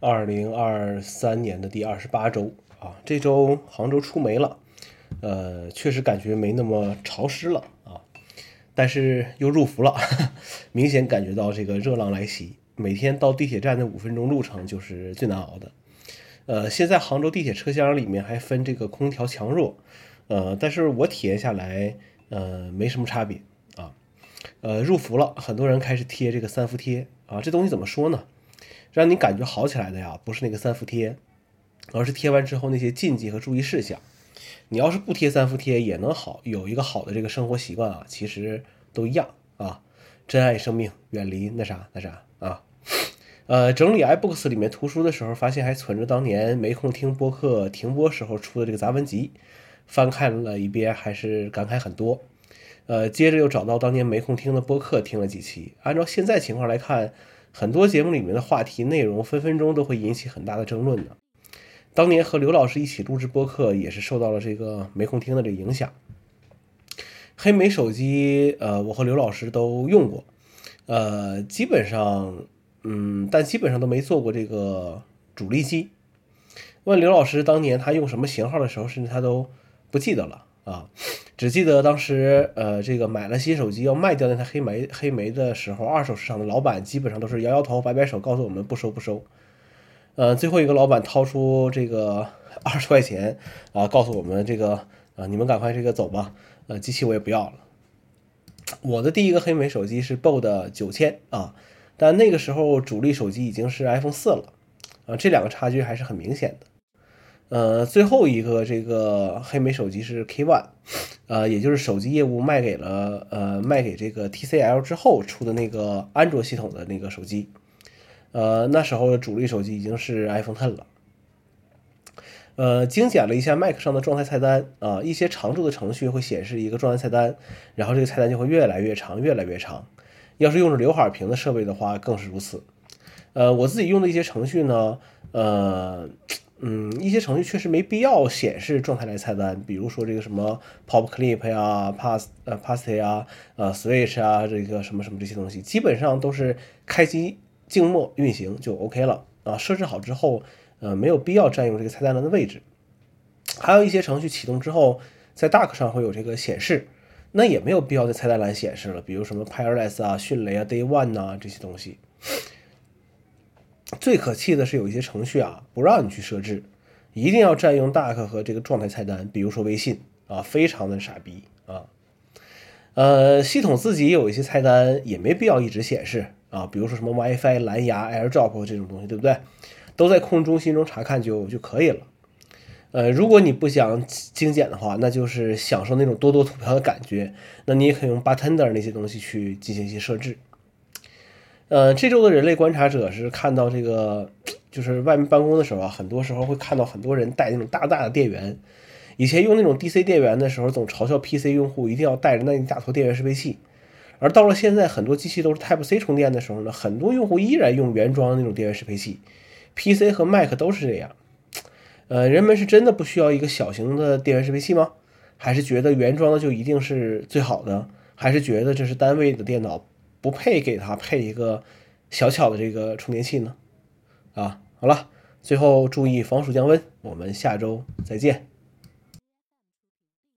二零二三年的第二十八周啊，这周杭州出梅了，呃，确实感觉没那么潮湿了啊，但是又入伏了，明显感觉到这个热浪来袭。每天到地铁站的五分钟路程就是最难熬的。呃，现在杭州地铁车厢里面还分这个空调强弱，呃，但是我体验下来，呃，没什么差别啊。呃，入伏了，很多人开始贴这个三伏贴啊，这东西怎么说呢？让你感觉好起来的呀，不是那个三伏贴，而是贴完之后那些禁忌和注意事项。你要是不贴三伏贴也能好，有一个好的这个生活习惯啊，其实都一样啊。珍爱生命，远离那啥那啥啊。呃，整理 iBooks 里面图书的时候，发现还存着当年没空听播客停播时候出的这个杂文集，翻看了一遍，还是感慨很多。呃，接着又找到当年没空听的播客，听了几期。按照现在情况来看。很多节目里面的话题内容，分分钟都会引起很大的争论的。当年和刘老师一起录制播客，也是受到了这个没空听的这影响。黑莓手机，呃，我和刘老师都用过，呃，基本上，嗯，但基本上都没做过这个主力机。问刘老师当年他用什么型号的时候，甚至他都不记得了。啊，只记得当时，呃，这个买了新手机要卖掉那台黑莓黑莓的时候，二手市场的老板基本上都是摇摇头、摆摆手，告诉我们不收不收。呃，最后一个老板掏出这个 二十块钱啊，告诉我们这个啊，你们赶快这个走吧，呃，机器我也不要了。我的第一个黑莓手机是 BOD 九千啊，但那个时候主力手机已经是 iPhone 四了啊，这两个差距还是很明显的。呃，最后一个这个黑莓手机是 K One，呃，也就是手机业务卖给了呃卖给这个 TCL 之后出的那个安卓系统的那个手机，呃，那时候主力手机已经是 iPhone Ten 了。呃，精简了一下 Mac 上的状态菜单啊，一些常驻的程序会显示一个状态菜单，然后这个菜单就会越来越长，越来越长。要是用着刘海屏的设备的话，更是如此。呃，我自己用的一些程序呢，呃。嗯，一些程序确实没必要显示状态来菜单，比如说这个什么 Pop Clip 呀、Pass 呃 p a s t 呀、呃 Switch 啊，这个什么什么这些东西，基本上都是开机静默运行就 OK 了啊。设置好之后，呃，没有必要占用这个菜单栏的位置。还有一些程序启动之后，在 Dock 上会有这个显示，那也没有必要在菜单栏显示了，比如什么 Pireless 啊、迅雷啊、Day One 呐这些东西。最可气的是有一些程序啊，不让你去设置，一定要占用 Dock 和这个状态菜单，比如说微信啊，非常的傻逼啊。呃，系统自己有一些菜单也没必要一直显示啊，比如说什么 WiFi、蓝牙、AirDrop 这种东西，对不对？都在控制中心中查看就就可以了。呃，如果你不想精简的话，那就是享受那种多多图标的感觉，那你也可以用 Bartender 那些东西去进行一些设置。呃，这周的人类观察者是看到这个，就是外面办公的时候啊，很多时候会看到很多人带那种大大的电源。以前用那种 DC 电源的时候，总嘲笑 PC 用户一定要带着那一大坨电源适配器。而到了现在，很多机器都是 Type C 充电的时候呢，很多用户依然用原装那种电源适配器。PC 和 Mac 都是这样。呃，人们是真的不需要一个小型的电源适配器吗？还是觉得原装的就一定是最好的？还是觉得这是单位的电脑？不配给它配一个小巧的这个充电器呢？啊，好了，最后注意防暑降温，我们下周再见。